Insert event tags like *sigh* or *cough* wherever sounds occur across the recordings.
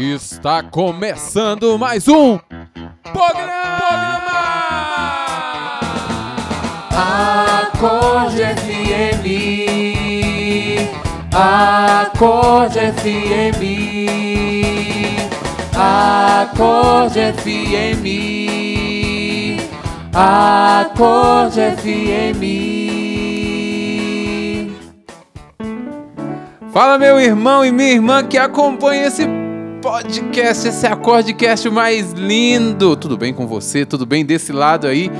Está começando mais um programa! Acorde FM, Acorde FM, Acorde FM, Acorde FM. Fala, meu irmão e minha irmã que acompanha esse podcast, esse acordecast mais lindo. Tudo bem com você? Tudo bem desse lado aí?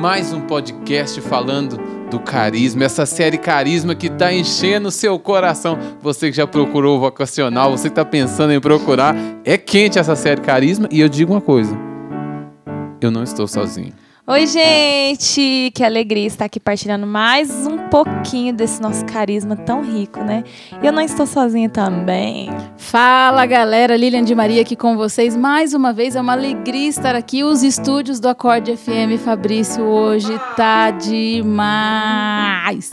Mais um podcast falando do carisma, essa série Carisma que está enchendo o seu coração. Você que já procurou o vocacional, você que está pensando em procurar, é quente essa série Carisma. E eu digo uma coisa: eu não estou sozinho. Oi, gente! Que alegria estar aqui partilhando mais um pouquinho desse nosso carisma tão rico, né? E eu não estou sozinha também. Fala, galera! Lilian de Maria aqui com vocês mais uma vez. É uma alegria estar aqui. Os estúdios do Acorde FM Fabrício hoje tá demais.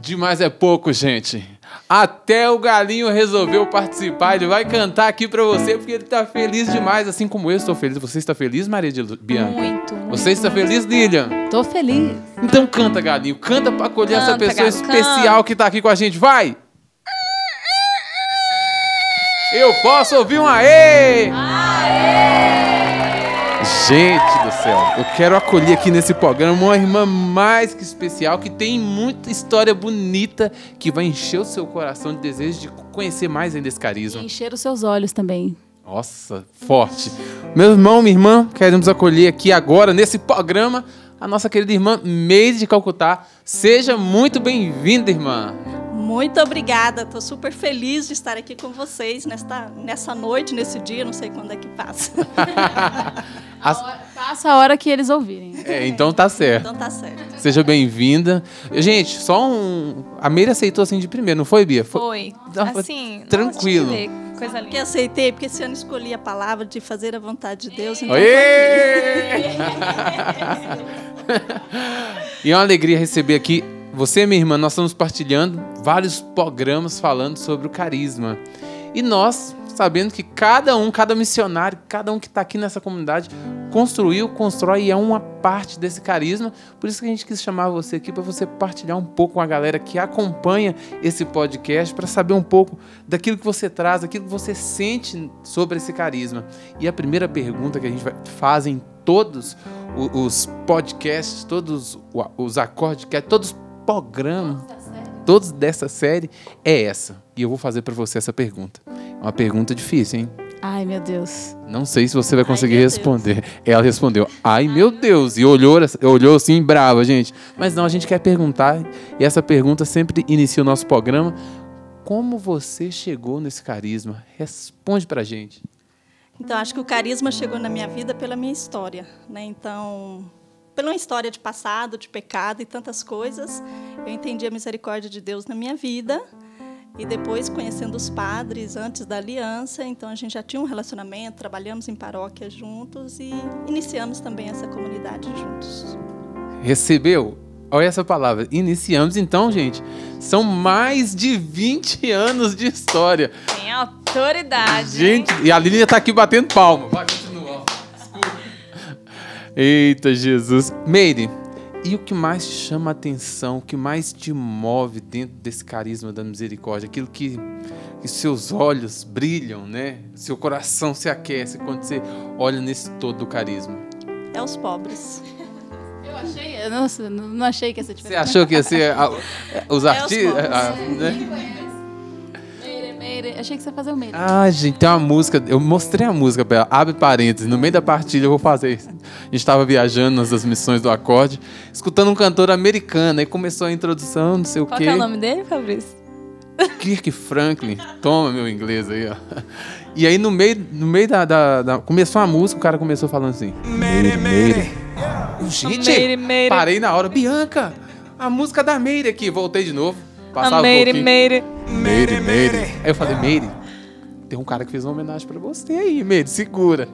Demais é pouco, gente. Até o galinho resolveu participar. Ele vai cantar aqui pra você porque ele tá feliz demais, assim como eu estou feliz. Você está feliz, Maria de Bianca? Muito, muito. Você está feliz, Lilian? Tô feliz. Então canta, galinho. Canta pra acolher essa Canta, pessoa gato, especial que tá aqui com a gente. Vai! Eu posso ouvir um aê! Gente eu quero acolher aqui nesse programa uma irmã mais que especial que tem muita história bonita que vai encher o seu coração de desejo de conhecer mais ainda esse E carisma. encher os seus olhos também. Nossa, forte. Meu irmão, minha irmã, queremos acolher aqui agora, nesse programa, a nossa querida irmã Meire de Calcutá. Seja muito bem-vinda, irmã. Muito obrigada, estou super feliz de estar aqui com vocês nesta, nessa noite, nesse dia, não sei quando é que passa. *laughs* As- Passa a hora que eles ouvirem. É, então tá certo. Então tá certo. Seja bem-vinda. Gente, só um. A Meire aceitou assim de primeiro, não foi, Bia? Foi. Não, foi Assim, tranquilo. eu ver, Coisa Porque linda. aceitei, porque esse ano escolhi a palavra de fazer a vontade de Deus. Então *laughs* e é uma alegria receber aqui você, minha irmã. Nós estamos partilhando vários programas falando sobre o carisma. E nós, sabendo que cada um, cada missionário, cada um que está aqui nessa comunidade, construiu, constrói e é uma parte desse carisma. Por isso que a gente quis chamar você aqui para você partilhar um pouco com a galera que acompanha esse podcast, para saber um pouco daquilo que você traz, daquilo que você sente sobre esse carisma. E a primeira pergunta que a gente faz em todos os podcasts, todos os acordes, todos os programas, todos dessa série, é essa. E eu vou fazer para você essa pergunta. Uma pergunta difícil, hein? Ai, meu Deus. Não sei se você vai conseguir Deus. responder. Ela respondeu, ai meu Deus, e olhou, olhou assim, brava, gente. Mas não, a gente quer perguntar, e essa pergunta sempre inicia o nosso programa. Como você chegou nesse carisma? Responde pra gente. Então, acho que o carisma chegou na minha vida pela minha história. Né? Então, pela uma história de passado, de pecado e tantas coisas, eu entendi a misericórdia de Deus na minha vida. E depois, conhecendo os padres antes da aliança, então a gente já tinha um relacionamento, trabalhamos em paróquia juntos e iniciamos também essa comunidade juntos. Recebeu? Olha essa palavra. Iniciamos então, gente. São mais de 20 anos de história. Tem autoridade. Gente, e a Lilian tá aqui batendo palma. Vai, continua. Desculpa. Eita, Jesus. Meire, e o que mais te chama a atenção, o que mais te move dentro desse carisma da misericórdia? Aquilo que, que seus olhos brilham, né? Seu coração se aquece quando você olha nesse todo do carisma. É os pobres. Eu achei. Nossa, não, não achei que essa Você tivesse. achou que ia ser a- os artistas? pobres. a- né? Meire. Achei que você ia fazer o Meire. Ah, gente, tem uma música. Eu mostrei a música pra ela. Abre parênteses. No meio da partilha eu vou fazer isso. A gente estava viajando nas das missões do acorde, escutando um cantor americano. Aí começou a introdução, não sei o Qual quê. que é o nome dele, Fabrício? Kirk Franklin. Toma meu inglês aí, ó. E aí no meio, no meio da, da- da- Começou a música, o cara começou falando assim. Meire, Meire. Gente, Meire, Meire. parei na hora. Bianca, a música da Meire aqui. Voltei de novo. Passava A um Meire. Meire. Meire, Meire. Aí eu falei, Meire, tem um cara que fez uma homenagem pra você aí, Meire, segura.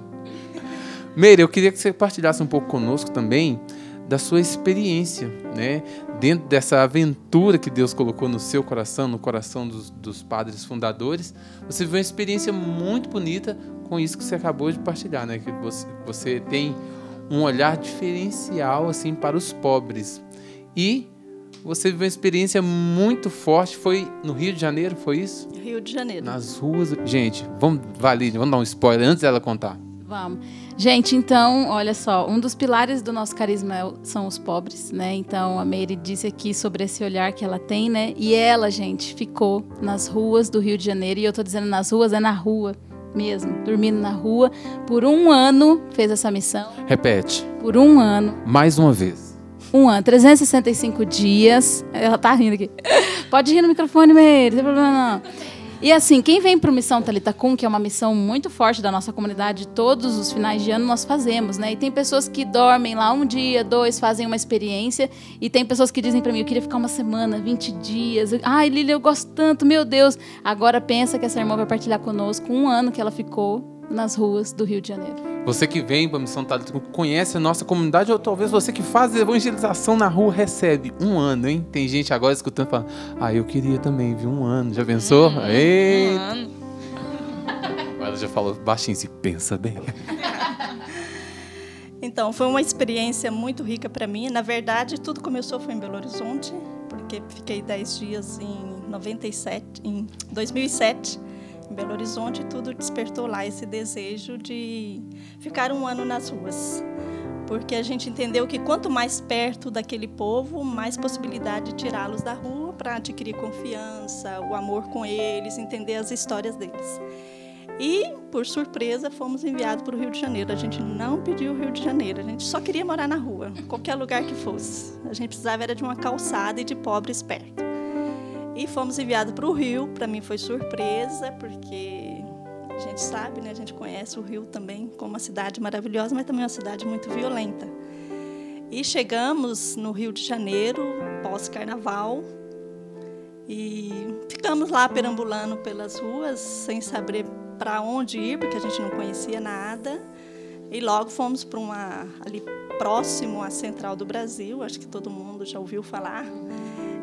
Meire, eu queria que você partilhasse um pouco conosco também da sua experiência, né? Dentro dessa aventura que Deus colocou no seu coração, no coração dos, dos padres fundadores, você viveu uma experiência muito bonita com isso que você acabou de partilhar, né? Que você, você tem um olhar diferencial assim para os pobres e você viveu uma experiência muito forte. Foi no Rio de Janeiro, foi isso? Rio de Janeiro. Nas ruas. Gente, vamos, Valide, vamos dar um spoiler antes dela contar. Vamos. Gente, então, olha só, um dos pilares do nosso carisma é são os pobres, né? Então, a Meire disse aqui sobre esse olhar que ela tem, né? E ela, gente, ficou nas ruas do Rio de Janeiro. E eu tô dizendo nas ruas, é na rua mesmo, dormindo na rua. Por um ano fez essa missão. Repete. Por um ano. Mais uma vez. Um ano, 365 dias. Ela tá rindo aqui. *laughs* Pode rir no microfone, Meire, não tem problema não. E assim, quem vem para o Missão Talita Cum, que é uma missão muito forte da nossa comunidade, todos os finais de ano nós fazemos, né? E tem pessoas que dormem lá um dia, dois, fazem uma experiência, e tem pessoas que dizem para mim, eu queria ficar uma semana, 20 dias. Ai, Lília, eu gosto tanto, meu Deus. Agora pensa que essa irmã vai partilhar conosco um ano que ela ficou nas ruas do Rio de Janeiro. Você que vem para a Missão Talita, conhece a nossa comunidade, ou talvez você que faz evangelização na rua recebe um ano, hein? Tem gente agora escutando falando, ah, eu queria também, viu? Um ano. Já pensou? Hum, Um ano. Ela já falou baixinho, se pensa bem. *laughs* Então, foi uma experiência muito rica para mim. Na verdade, tudo começou foi em Belo Horizonte, porque fiquei 10 dias em 97, em 2007, em Belo Horizonte, tudo despertou lá esse desejo de ficar um ano nas ruas. Porque a gente entendeu que quanto mais perto daquele povo, mais possibilidade de tirá-los da rua para adquirir confiança, o amor com eles, entender as histórias deles. E, por surpresa, fomos enviados para o Rio de Janeiro. A gente não pediu o Rio de Janeiro, a gente só queria morar na rua, qualquer lugar que fosse. A gente precisava era de uma calçada e de pobres perto. E fomos enviados para o Rio. Para mim foi surpresa, porque a gente sabe, né? A gente conhece o Rio também como uma cidade maravilhosa, mas também uma cidade muito violenta. E chegamos no Rio de Janeiro, pós-carnaval, e ficamos lá perambulando pelas ruas, sem saber para onde ir, porque a gente não conhecia nada. E logo fomos para uma ali próximo à Central do Brasil, acho que todo mundo já ouviu falar.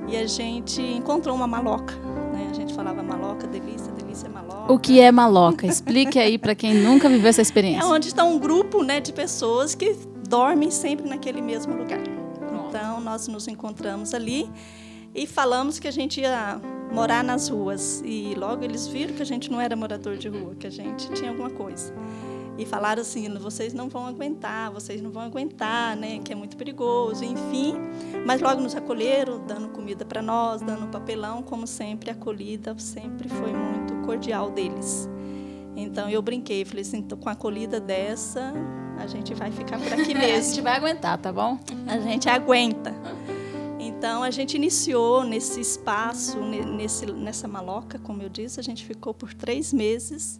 E a gente encontrou uma maloca, né? A gente falava maloca, delícia, delícia, maloca. O que é maloca? Explique aí para quem nunca viveu essa experiência. É onde está um grupo, né, de pessoas que dormem sempre naquele mesmo lugar. Então nós nos encontramos ali e falamos que a gente ia morar nas ruas. E logo eles viram que a gente não era morador de rua, que a gente tinha alguma coisa. E falaram assim: vocês não vão aguentar, vocês não vão aguentar, né? Que é muito perigoso, enfim. Mas logo nos acolheram, dando comida para nós, dando papelão, como sempre, a acolhida sempre foi muito cordial deles. Então eu brinquei, falei assim: com a acolhida dessa, a gente vai ficar por aqui *laughs* a mesmo. gente vai aguentar, tá bom? A gente aguenta. Então a gente iniciou nesse espaço, ne- nesse, nessa maloca, como eu disse, a gente ficou por três meses.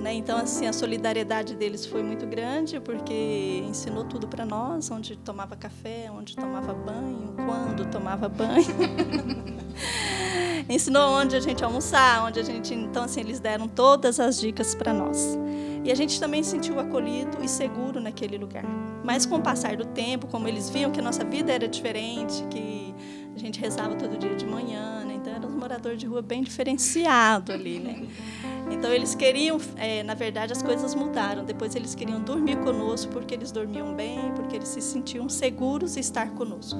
Né? Então assim a solidariedade deles foi muito grande porque ensinou tudo para nós, onde tomava café, onde tomava banho, quando tomava banho. *laughs* ensinou onde a gente almoçar, onde a gente, então assim eles deram todas as dicas para nós. E a gente também se sentiu acolhido e seguro naquele lugar. Mas com o passar do tempo, como eles viam que a nossa vida era diferente, que a gente rezava todo dia de manhã, né? então era um morador de rua bem diferenciado ali, né? Então eles queriam, é, na verdade, as coisas mudaram. Depois eles queriam dormir conosco porque eles dormiam bem, porque eles se sentiam seguros em estar conosco.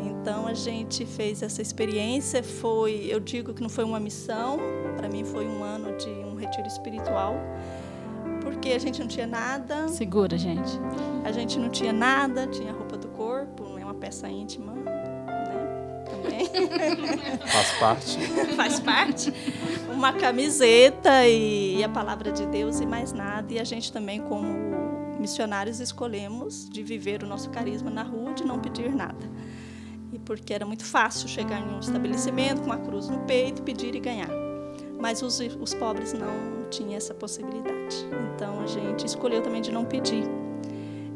Então a gente fez essa experiência. Foi, eu digo que não foi uma missão, para mim foi um ano de um retiro espiritual, porque a gente não tinha nada, Segura, gente. a gente não tinha nada, tinha a roupa do corpo, é uma peça íntima? Também Faz parte. faz parte. Uma camiseta e a palavra de Deus e mais nada. E a gente também, como missionários, escolhemos de viver o nosso carisma na rua, de não pedir nada. E porque era muito fácil chegar em um estabelecimento com uma cruz no peito, pedir e ganhar. Mas os, os pobres não tinham essa possibilidade. Então a gente escolheu também de não pedir.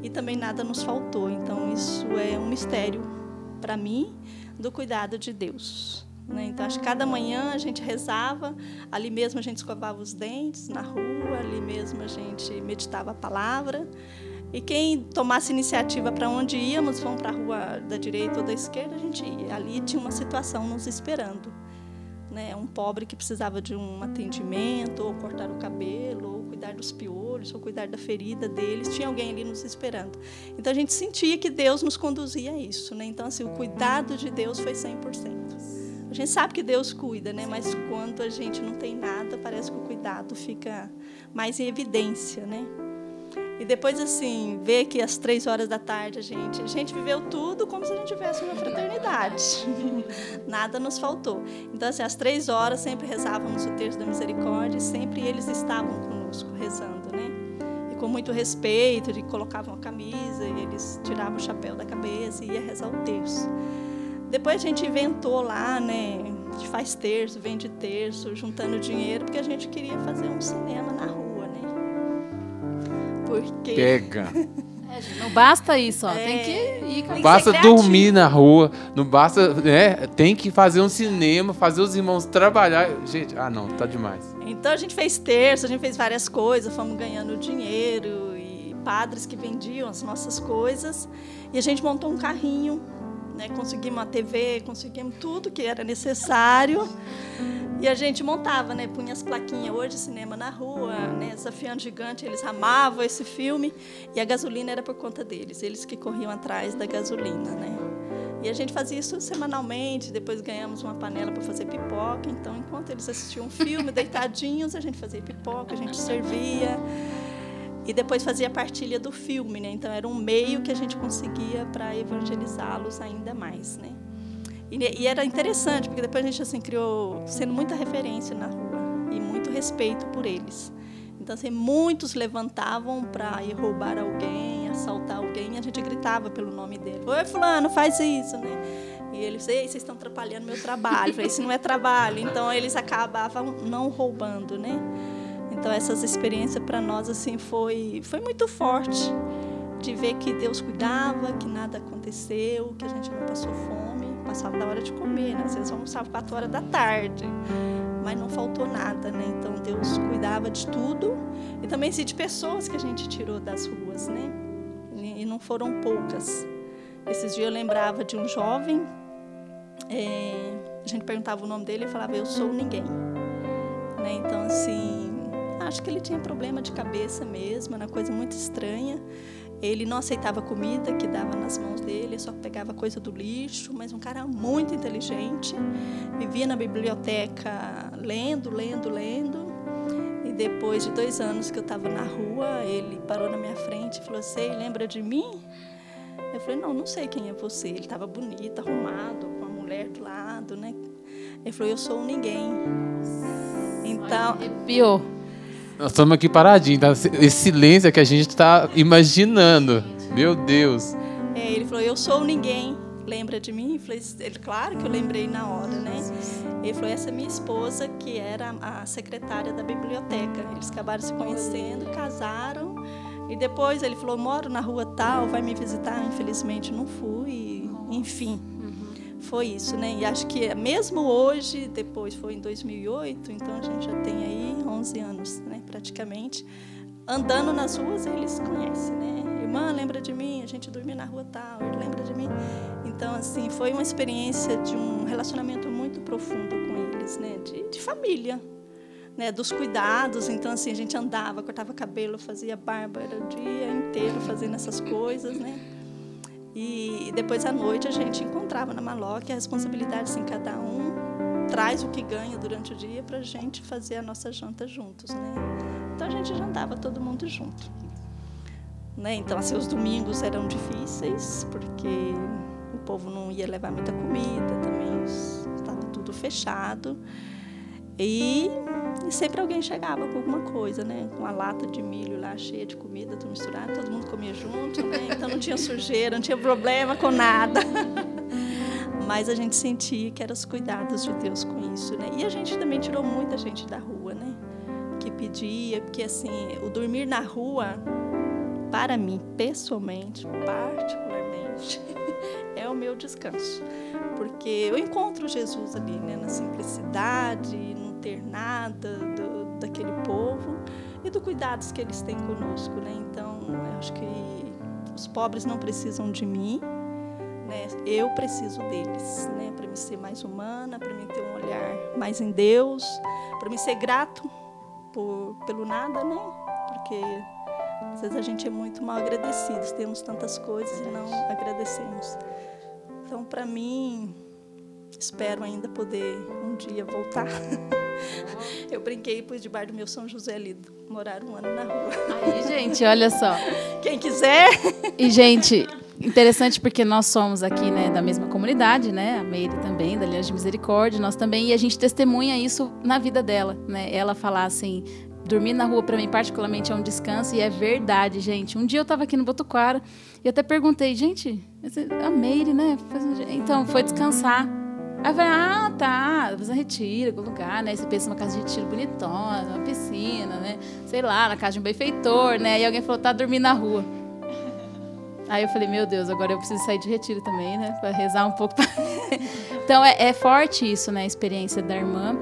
E também nada nos faltou. Então isso é um mistério para mim do cuidado de Deus. né? Então, acho que cada manhã a gente rezava, ali mesmo a gente escovava os dentes na rua, ali mesmo a gente meditava a palavra. E quem tomasse iniciativa para onde íamos, vão para a rua da direita ou da esquerda, a gente ia. Ali tinha uma situação nos esperando. Né? Um pobre que precisava de um atendimento, ou cortar o cabelo, cuidar dos piolhos, ou cuidar da ferida deles. Tinha alguém ali nos esperando. Então a gente sentia que Deus nos conduzia a isso. Né? Então, assim, o cuidado de Deus foi 100%. A gente sabe que Deus cuida, né? mas quando a gente não tem nada, parece que o cuidado fica mais em evidência. Né? E depois, assim, ver que às três horas da tarde a gente, a gente viveu tudo como se a gente tivesse uma fraternidade. *laughs* Nada nos faltou. Então, assim, às três horas sempre rezávamos o terço da misericórdia, sempre eles estavam conosco rezando, né? E com muito respeito, de colocavam a camisa e eles tiravam o chapéu da cabeça e ia rezar o terço. Depois a gente inventou lá, né? A gente faz terço, vende terço, juntando dinheiro, porque a gente queria fazer um cinema na rua porque. Pega. *laughs* Não basta isso, ó. É. Tem que ir com Não basta dormir na rua, não basta, né? Tem que fazer um cinema, fazer os irmãos trabalhar. Gente, ah não, tá demais. Então a gente fez terço, a gente fez várias coisas, fomos ganhando dinheiro e padres que vendiam as nossas coisas. E a gente montou um carrinho, né? conseguimos uma TV, conseguimos tudo que era necessário. E a gente montava, né? Punha as plaquinhas hoje, cinema na rua, né? Desafiando Gigante, eles amavam esse filme. E a gasolina era por conta deles, eles que corriam atrás da gasolina, né? E a gente fazia isso semanalmente, depois ganhamos uma panela para fazer pipoca. Então, enquanto eles assistiam um filme, *laughs* deitadinhos, a gente fazia pipoca, a gente servia. E depois fazia partilha do filme, né? Então, era um meio que a gente conseguia para evangelizá-los ainda mais, né? E, e era interessante, porque depois a gente assim criou, sendo muita referência na rua e muito respeito por eles. Então, assim, muitos levantavam para ir roubar alguém, assaltar alguém, e a gente gritava pelo nome dele. Oi, fulano, faz isso, né? E eles, ei, vocês estão atrapalhando meu trabalho. Eu falei, isso não é trabalho. Então, eles acabavam não roubando, né? Então, essas experiências para nós, assim, foi, foi muito forte. De ver que Deus cuidava, que nada aconteceu, que a gente não passou fome passava da hora de comer, né? Às vezes almoçava quatro horas da tarde, mas não faltou nada, né? Então Deus cuidava de tudo e também assim, de pessoas que a gente tirou das ruas, né? E não foram poucas. Esses dias eu lembrava de um jovem, é, a gente perguntava o nome dele e falava eu sou ninguém, né? Então assim, acho que ele tinha problema de cabeça mesmo, era uma coisa muito estranha. Ele não aceitava comida que dava nas mãos dele, só pegava coisa do lixo, mas um cara muito inteligente. Vivia na biblioteca lendo, lendo, lendo. E depois de dois anos que eu estava na rua, ele parou na minha frente e falou assim: lembra de mim? Eu falei: não, não sei quem é você. Ele estava bonito, arrumado, com a mulher do lado, né? Ele falou: eu sou um ninguém. Então, Pior. Nós estamos aqui paradinhos, tá? Esse silêncio é que a gente está imaginando. Meu Deus. É, ele falou, eu sou ninguém, lembra de mim? Ele, claro que eu lembrei na hora, né? Ele falou, essa é minha esposa, que era a secretária da biblioteca. Eles acabaram se conhecendo, casaram. E depois ele falou, moro na rua tal, vai me visitar? Infelizmente não fui. Enfim, foi isso, né? E acho que mesmo hoje, depois foi em 2008, então a gente já tem aí 11 anos, né? Praticamente. Andando nas ruas, eles conhecem, né? Irmã, lembra de mim? A gente dormia na rua tal, ele lembra de mim? Então, assim, foi uma experiência de um relacionamento muito profundo com eles, né? De, de família, né? Dos cuidados. Então, assim, a gente andava, cortava cabelo, fazia barba, era o dia inteiro fazendo essas coisas, né? E depois à noite a gente encontrava na maloca a responsabilidade, assim, cada um traz o que ganha durante o dia para a gente fazer a nossa janta juntos, né? Então a gente jantava todo mundo junto. Né? Então, assim, os domingos eram difíceis, porque o povo não ia levar muita comida, também estava tudo fechado. E sempre alguém chegava com alguma coisa, né? Com uma lata de milho lá cheia de comida, tudo misturado, todo mundo comia junto, né? Então não tinha sujeira, não tinha problema com nada. *laughs* Mas a gente sentia que eram os cuidados de Deus com isso, né? E a gente também tirou muita gente da rua, né? Que pedia, porque assim, o dormir na rua, para mim, pessoalmente, particularmente, *laughs* é o meu descanso. Porque eu encontro Jesus ali, né? Na simplicidade, não ter nada do, daquele povo. E do cuidados que eles têm conosco, né? Então, eu acho que os pobres não precisam de mim, né? Eu preciso deles, né? Para me ser mais humana, para me ter um olhar mais em Deus, para me ser grato por, pelo nada, né? Porque às vezes a gente é muito mal agradecido, temos tantas coisas e não agradecemos. Então, para mim, espero ainda poder um dia voltar. *laughs* Eu brinquei e pus debaixo do meu São José ali, morar um ano na rua. Aí, gente, olha só. Quem quiser. E, gente, interessante porque nós somos aqui, né, da mesma comunidade, né? A Meire também, da Aliança de Misericórdia, nós também, e a gente testemunha isso na vida dela, né? Ela falar assim, dormir na rua para mim particularmente é um descanso e é verdade, gente. Um dia eu estava aqui no Botuquara e até perguntei, gente, a Meire, né? Então, foi descansar. Aí eu falei, ah, tá, fazer retiro, algum lugar, né? Você pensa numa casa de retiro bonitona, uma piscina, né? Sei lá, na casa de um benfeitor, né? E alguém falou, tá dormindo na rua. Aí eu falei, meu Deus, agora eu preciso sair de retiro também, né? Para rezar um pouco. *laughs* então é, é forte isso, né? A experiência da irmã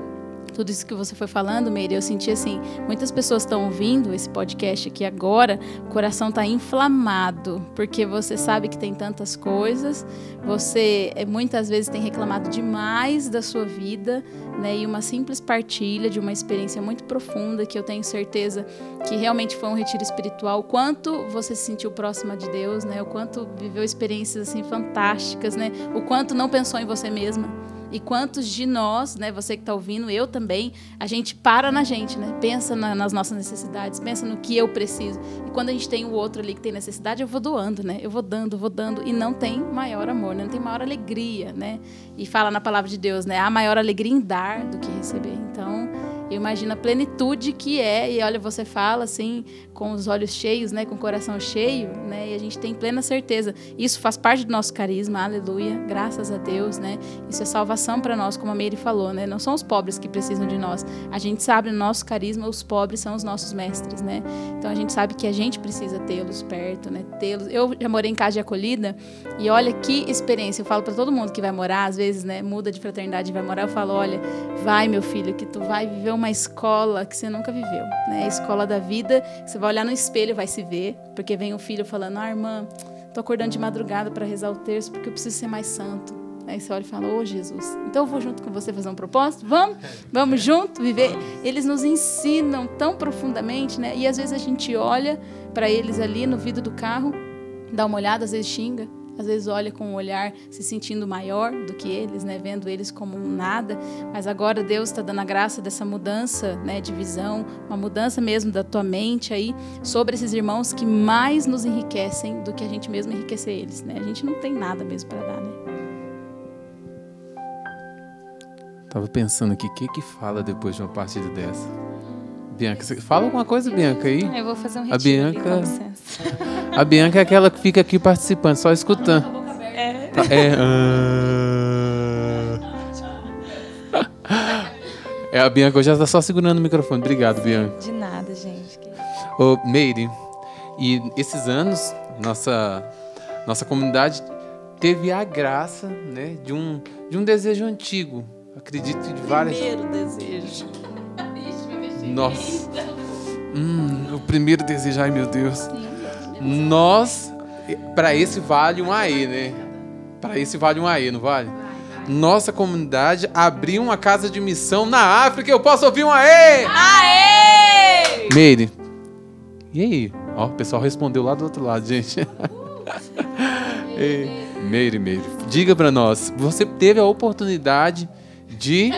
tudo isso que você foi falando, Meire, eu senti assim, muitas pessoas estão ouvindo esse podcast aqui agora, o coração está inflamado, porque você sabe que tem tantas coisas, você eh, muitas vezes tem reclamado demais da sua vida, né? E uma simples partilha de uma experiência muito profunda que eu tenho certeza que realmente foi um retiro espiritual, o quanto você se sentiu próxima de Deus, né? O quanto viveu experiências assim fantásticas, né? O quanto não pensou em você mesma e quantos de nós, né, você que está ouvindo, eu também, a gente para na gente, né? Pensa na, nas nossas necessidades, pensa no que eu preciso. E quando a gente tem o outro ali que tem necessidade, eu vou doando, né? Eu vou dando, vou dando e não tem maior amor, né? não tem maior alegria, né? E fala na palavra de Deus, né? Há maior alegria em dar do que receber. Então, eu imagino a plenitude que é, e olha, você fala assim, com os olhos cheios, né, com o coração cheio, né, e a gente tem plena certeza. Isso faz parte do nosso carisma, aleluia, graças a Deus, né? Isso é salvação para nós, como a Mary falou, né? Não são os pobres que precisam de nós. A gente sabe no nosso carisma, os pobres são os nossos mestres, né? Então a gente sabe que a gente precisa tê-los perto, né? Tê-los. Eu já morei em casa de acolhida e olha que experiência. Eu falo para todo mundo que vai morar, às vezes, né, muda de fraternidade e vai morar, eu falo, olha, vai meu filho, que tu vai viver uma escola que você nunca viveu, né? A escola da vida, você vai olhar no espelho, vai se ver, porque vem o filho falando: "Ah, irmã, tô acordando de madrugada para rezar o terço porque eu preciso ser mais santo". Aí você olha e fala: "Ô, oh, Jesus, então eu vou junto com você fazer um propósito? Vamos? *laughs* Vamos junto viver?". Eles nos ensinam tão profundamente, né? E às vezes a gente olha para eles ali no vidro do carro, dá uma olhada, às vezes xinga, às vezes olha com um olhar se sentindo maior do que eles, né, vendo eles como um nada, mas agora Deus está dando a graça dessa mudança, né, de visão, uma mudança mesmo da tua mente aí sobre esses irmãos que mais nos enriquecem do que a gente mesmo enriquecer eles, né? A gente não tem nada mesmo para dar, né? Tava pensando aqui, o que que fala depois de uma partida dessa? Bianca, você fala alguma coisa, Bianca, aí? Eu vou fazer um retiro a Bianca, ali, A Bianca é aquela que fica aqui participando, só escutando. É. É, uh... *laughs* é a Bianca, já está só segurando o microfone. Obrigado, Bianca. De nada, gente. Ô, Meire, e esses anos, nossa, nossa comunidade teve a graça né, de, um, de um desejo antigo. Acredito de várias. Primeiro desejo. Nossa. Hum, o primeiro desejo, ai meu Deus. Nós, para esse vale um AE, né? Para esse vale um AE, não vale? Nossa comunidade abriu uma casa de missão na África. Eu posso ouvir um AE! AE! Meire. E aí? Ó, o pessoal respondeu lá do outro lado, gente. *laughs* Meire, Meire. Diga para nós, você teve a oportunidade de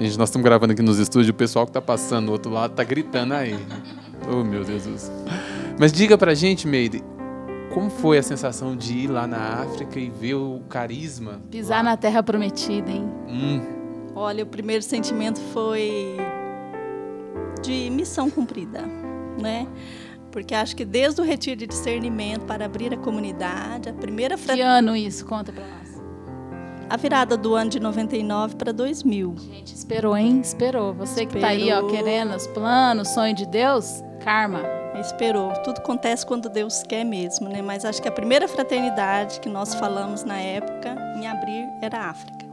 Gente, nós estamos gravando aqui nos estúdios, o pessoal que está passando do outro lado está gritando aí. Oh, meu Deus. Mas diga pra gente, Meire, como foi a sensação de ir lá na África e ver o carisma? Pisar lá? na terra prometida, hein? Hum. Olha, o primeiro sentimento foi de missão cumprida, né? Porque acho que desde o retiro de discernimento para abrir a comunidade, a primeira... Que ano isso? Conta pra nós a virada do ano de 99 para 2000. Gente, esperou, hein? Esperou. Você que está aí, ó, querendo os planos, sonho de Deus, karma. Esperou. Tudo acontece quando Deus quer mesmo, né? Mas acho que a primeira fraternidade que nós falamos na época em abrir era a África.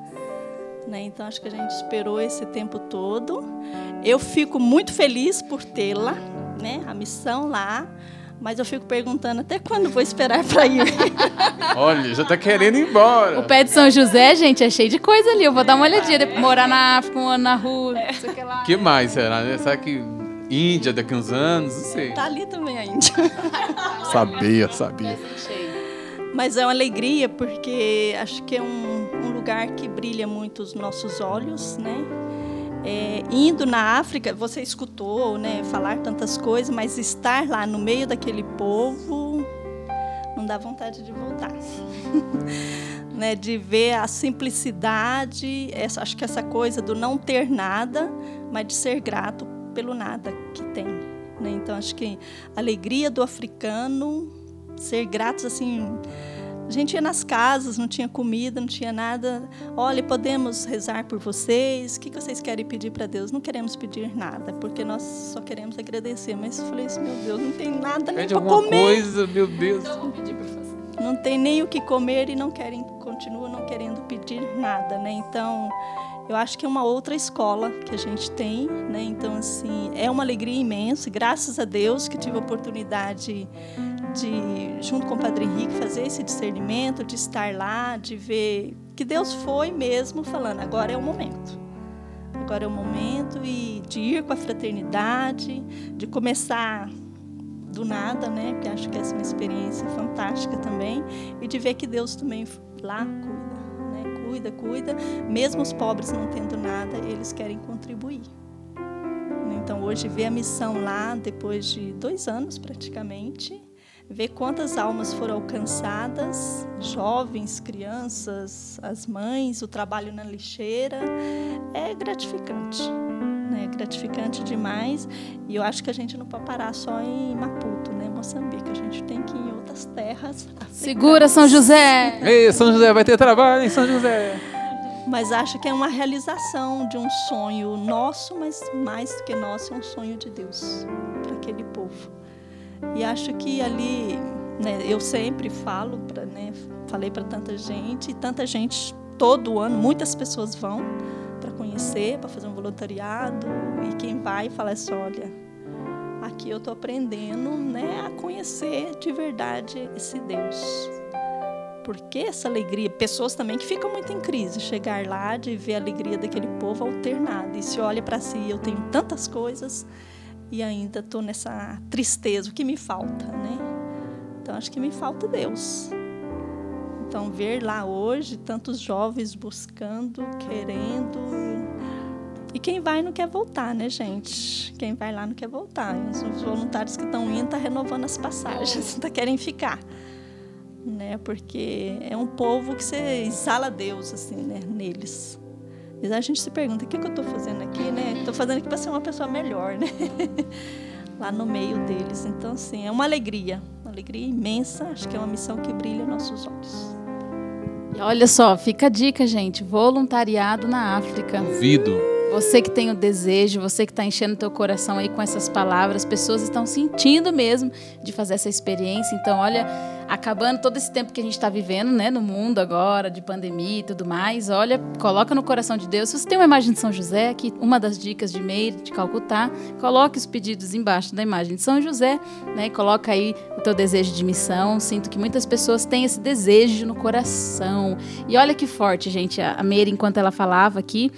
Né? Então acho que a gente esperou esse tempo todo. Eu fico muito feliz por tê-la, né? A missão lá. Mas eu fico perguntando até quando vou esperar para ir. *laughs* Olha, já tá querendo ir embora. O pé de São José, gente, é cheio de coisa ali. Eu vou dar uma olhadinha. Depois, morar na África, um ano na rua, não sei o que lá. que mais será? né? Será que Índia daqui uns anos? Não sei. Tá ali também a Índia. *laughs* Sabia, sabia. Mas é uma alegria porque acho que é um, um lugar que brilha muito os nossos olhos, né? É, indo na África, você escutou, né, falar tantas coisas, mas estar lá no meio daquele povo não dá vontade de voltar. *laughs* né, de ver a simplicidade, essa, acho que essa coisa do não ter nada, mas de ser grato pelo nada que tem. Né? Então, acho que a alegria do africano, ser gratos assim. A gente ia nas casas, não tinha comida, não tinha nada. Olha, podemos rezar por vocês. O que vocês querem pedir para Deus? Não queremos pedir nada, porque nós só queremos agradecer. Mas eu falei assim, meu Deus, não tem nada nem para comer. coisa, meu Deus. Não tem nem o que comer e não querem, continuam não querendo pedir nada, né? Então, eu acho que é uma outra escola que a gente tem, né? Então, assim, é uma alegria imensa. Graças a Deus que tive a oportunidade de, junto com o Padre Henrique, fazer esse discernimento, de estar lá, de ver que Deus foi mesmo falando, agora é o momento. Agora é o momento e de ir com a fraternidade, de começar do nada, né? Porque acho que essa é uma experiência fantástica também e de ver que Deus também lá cuida, né? Cuida, cuida. Mesmo os pobres não tendo nada, eles querem contribuir. Então hoje ver a missão lá depois de dois anos praticamente, ver quantas almas foram alcançadas, jovens, crianças, as mães, o trabalho na lixeira, é gratificante. Né? É gratificante demais. E eu acho que a gente não pode parar só em Maputo, né? Moçambique. A gente tem que ir em outras terras. Segura, São José! Ei, São José, vai ter trabalho, hein, São José? Mas acho que é uma realização de um sonho nosso, mas mais do que nosso, é um sonho de Deus para aquele povo. E acho que ali, né, eu sempre falo, pra, né, falei para tanta gente, e tanta gente todo ano, muitas pessoas vão conhecer, para fazer um voluntariado, e quem vai fala assim, olha, aqui eu estou aprendendo né, a conhecer de verdade esse Deus. Porque essa alegria, pessoas também que ficam muito em crise, chegar lá de ver a alegria daquele povo alternada, e se olha para si, eu tenho tantas coisas, e ainda estou nessa tristeza, o que me falta, né? Então acho que me falta Deus. Então ver lá hoje tantos jovens buscando, querendo, e quem vai não quer voltar, né, gente? Quem vai lá não quer voltar. Os voluntários que estão indo estão renovando as passagens, *laughs* ainda querem ficar, né? Porque é um povo que você exala Deus assim, né, neles. E a gente se pergunta: o que, que eu estou fazendo aqui, né? Estou fazendo aqui para ser uma pessoa melhor, né? *laughs* Lá no meio deles. Então, assim, é uma alegria, uma alegria imensa. Acho que é uma missão que brilha nossos olhos. E olha só, fica a dica, gente: voluntariado na África. Duvido. Você que tem o desejo, você que está enchendo teu coração aí com essas palavras, pessoas estão sentindo mesmo de fazer essa experiência. Então, olha, acabando todo esse tempo que a gente está vivendo, né, no mundo agora, de pandemia e tudo mais, olha, coloca no coração de Deus. Se você tem uma imagem de São José, aqui uma das dicas de Meire, de Calcutá, coloque os pedidos embaixo da imagem de São José, né, coloca aí o teu desejo de missão. Sinto que muitas pessoas têm esse desejo no coração. E olha que forte, gente, a Meire, enquanto ela falava aqui,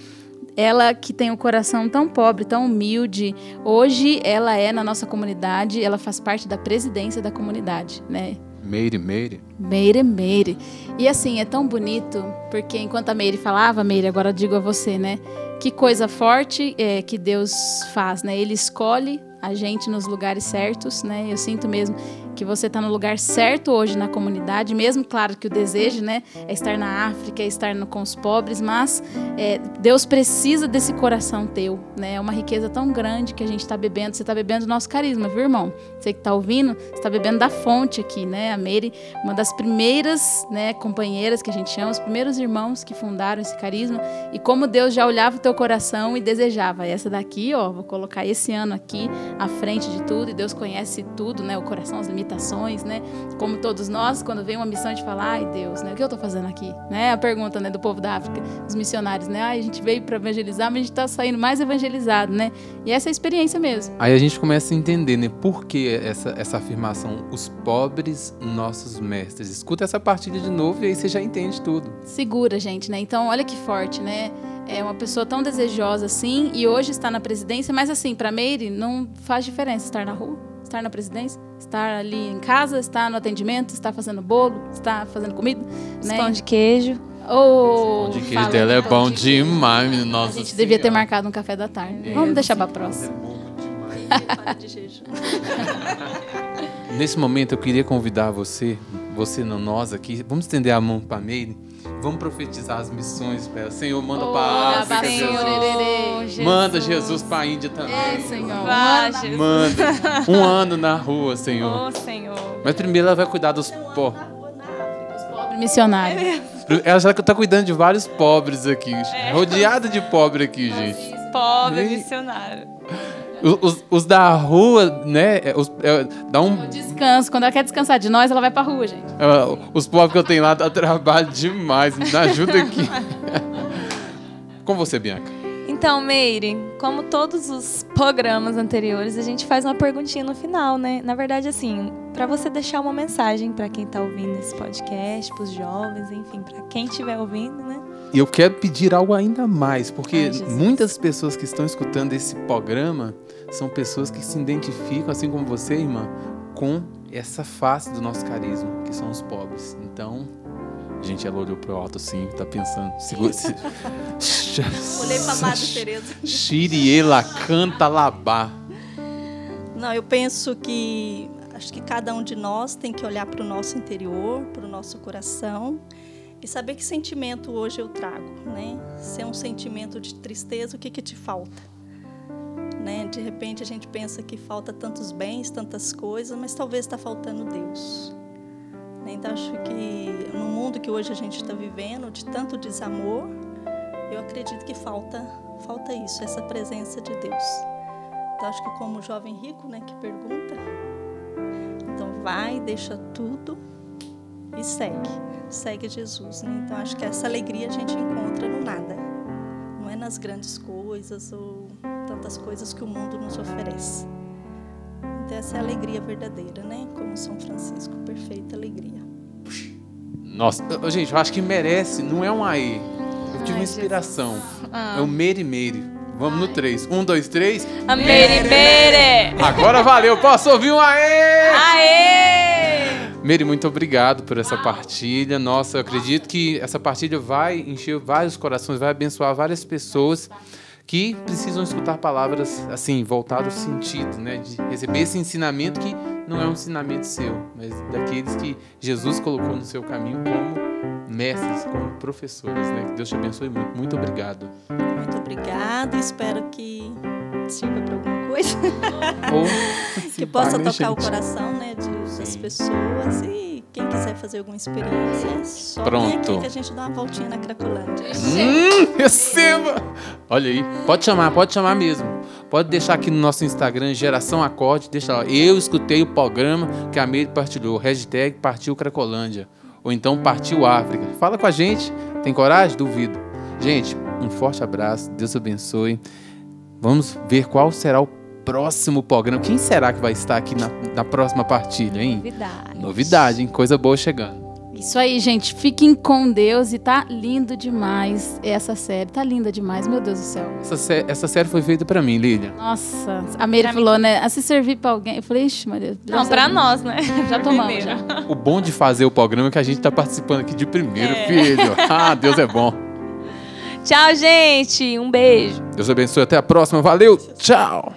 ela que tem um coração tão pobre, tão humilde, hoje ela é na nossa comunidade, ela faz parte da presidência da comunidade, né? Meire, Meire. Meire, Meire. E assim, é tão bonito, porque enquanto a Meire falava, Meire, agora eu digo a você, né? Que coisa forte é, que Deus faz, né? Ele escolhe a gente nos lugares certos, né? Eu sinto mesmo que você está no lugar certo hoje na comunidade, mesmo claro que o desejo, né, é estar na África, é estar no, com os pobres, mas é, Deus precisa desse coração teu, né? É uma riqueza tão grande que a gente está bebendo. Você está bebendo do nosso carisma, viu, irmão? Você que está ouvindo, está bebendo da fonte aqui, né? A Mary, uma das primeiras, né, companheiras que a gente chama, os primeiros irmãos que fundaram esse carisma e como Deus já olhava o teu coração e desejava essa daqui, ó, vou colocar esse ano aqui à frente de tudo e Deus conhece tudo, né? O coração, as limitações né? Como todos nós, quando vem uma missão de falar, ai Deus, né? O que eu estou fazendo aqui? Né? A pergunta, né, do povo da África, os missionários, né? Ai, a gente veio para evangelizar, mas a gente está saindo mais evangelizado, né? E essa é a experiência mesmo. Aí a gente começa a entender, né? Por que essa, essa afirmação? Os pobres, nossos mestres. Escuta essa partilha de novo e aí você já entende tudo. Segura, gente, né? Então, olha que forte, né? é uma pessoa tão desejosa assim e hoje está na presidência, mas assim, para Meire não faz diferença estar na rua, estar na presidência, estar ali em casa, estar no atendimento, estar fazendo bolo, estar fazendo comida, né? Pão de queijo. Ou o de queijo dela é bom de demais, queijo. nossa. A gente devia ter marcado um café da tarde. É, Vamos deixar para próxima. É Nesse momento eu queria convidar você, você não nós aqui, vamos estender a mão para Meire Vamos profetizar as missões para ela. Senhor, manda oh, para a África, Jesus. Manda Jesus para a Índia também. É, Senhor. Vá, Jesus. Manda. *laughs* Um ano na rua, Senhor. Oh, Senhor. Mas primeiro ela vai cuidar dos pobres. Missionários. Ela já está cuidando de vários pobres aqui. É. Rodeada de pobre aqui, gente. Pobre missionário. Os, os, da rua, né? É, os, é, dá um. Descanso. Quando ela quer descansar de nós, ela vai pra rua, gente. É, os pobres que eu tenho lá dá trabalho demais. Me ajuda aqui. *laughs* Com você, Bianca. Então, Meire, como todos os programas anteriores, a gente faz uma perguntinha no final, né? Na verdade, assim, para você deixar uma mensagem para quem está ouvindo esse podcast, para os jovens, enfim, para quem estiver ouvindo, né? E eu quero pedir algo ainda mais, porque Ai, muitas pessoas que estão escutando esse programa são pessoas que se identificam, assim como você, irmã, com essa face do nosso carisma, que são os pobres. Então, gente, ela olhou para o alto assim, tá pensando. Segura, *laughs* se... Olhei para Madre. *laughs* Xiriela canta labá. Não, eu penso que acho que cada um de nós tem que olhar para o nosso interior, para o nosso coração e saber que sentimento hoje eu trago, né? Se é um sentimento de tristeza, o que que te falta? Né? De repente a gente pensa que falta tantos bens, tantas coisas, mas talvez está faltando Deus. Né? Então acho que no mundo que hoje a gente está vivendo, de tanto desamor, eu acredito que falta falta isso, essa presença de Deus. Então acho que como o jovem rico, né, que pergunta, então vai, deixa tudo e segue, segue Jesus. Né? Então acho que essa alegria a gente encontra no nada, não é nas grandes coisas ou tantas coisas que o mundo nos oferece. Então essa é a alegria verdadeira, né? Como São Francisco, perfeita alegria. Nossa, gente, eu acho que merece, não é um aí. Eu tive uma inspiração. Ah. É o Meri Meri. Vamos no 3. 1, 2, 3. A Meri Meri. Agora valeu. Posso ouvir um aê? Aê! Meri, muito obrigado por essa partilha. Nossa, eu acredito que essa partilha vai encher vários corações, vai abençoar várias pessoas que precisam escutar palavras assim, voltadas ao sentido, né? De receber esse ensinamento que não é um ensinamento seu, mas daqueles que Jesus colocou no seu caminho como mestres, como professores, né? Que Deus te abençoe muito. Muito obrigado. Muito obrigado. Espero que sirva para alguma coisa. Ou *laughs* que possa tocar o coração, né, de, das pessoas e quem quiser fazer alguma experiência, é só Pronto. aqui que a gente dá uma voltinha na Cracolândia. Hum, *laughs* receba! Olha aí, pode chamar, pode chamar mesmo. Pode deixar aqui no nosso Instagram, Geração Acorde, deixa lá. Eu escutei o programa que a Meire partilhou. Hashtag Partiu Cracolândia. Ou então Partiu África. Fala com a gente. Tem coragem? Duvido. Gente, um forte abraço. Deus abençoe. Vamos ver qual será o próximo programa. Quem será que vai estar aqui na, na próxima partilha, hein? Novidade. Novidade, hein? Coisa boa chegando. Isso aí, gente. Fiquem com Deus e tá lindo demais essa série. Tá linda demais, meu Deus do céu. Essa, sé essa série foi feita para mim, Lília. Nossa, a Meire falou, mim. né? A se servir para alguém. Eu falei, ixi, Maria. Não, para nós, né? *laughs* Já tomamos, já. O bom de fazer o programa é que a gente tá participando aqui de primeiro, é. filho. Ah, Deus é bom. Tchau, gente. Um beijo. Deus abençoe. Até a próxima. Valeu. Tchau.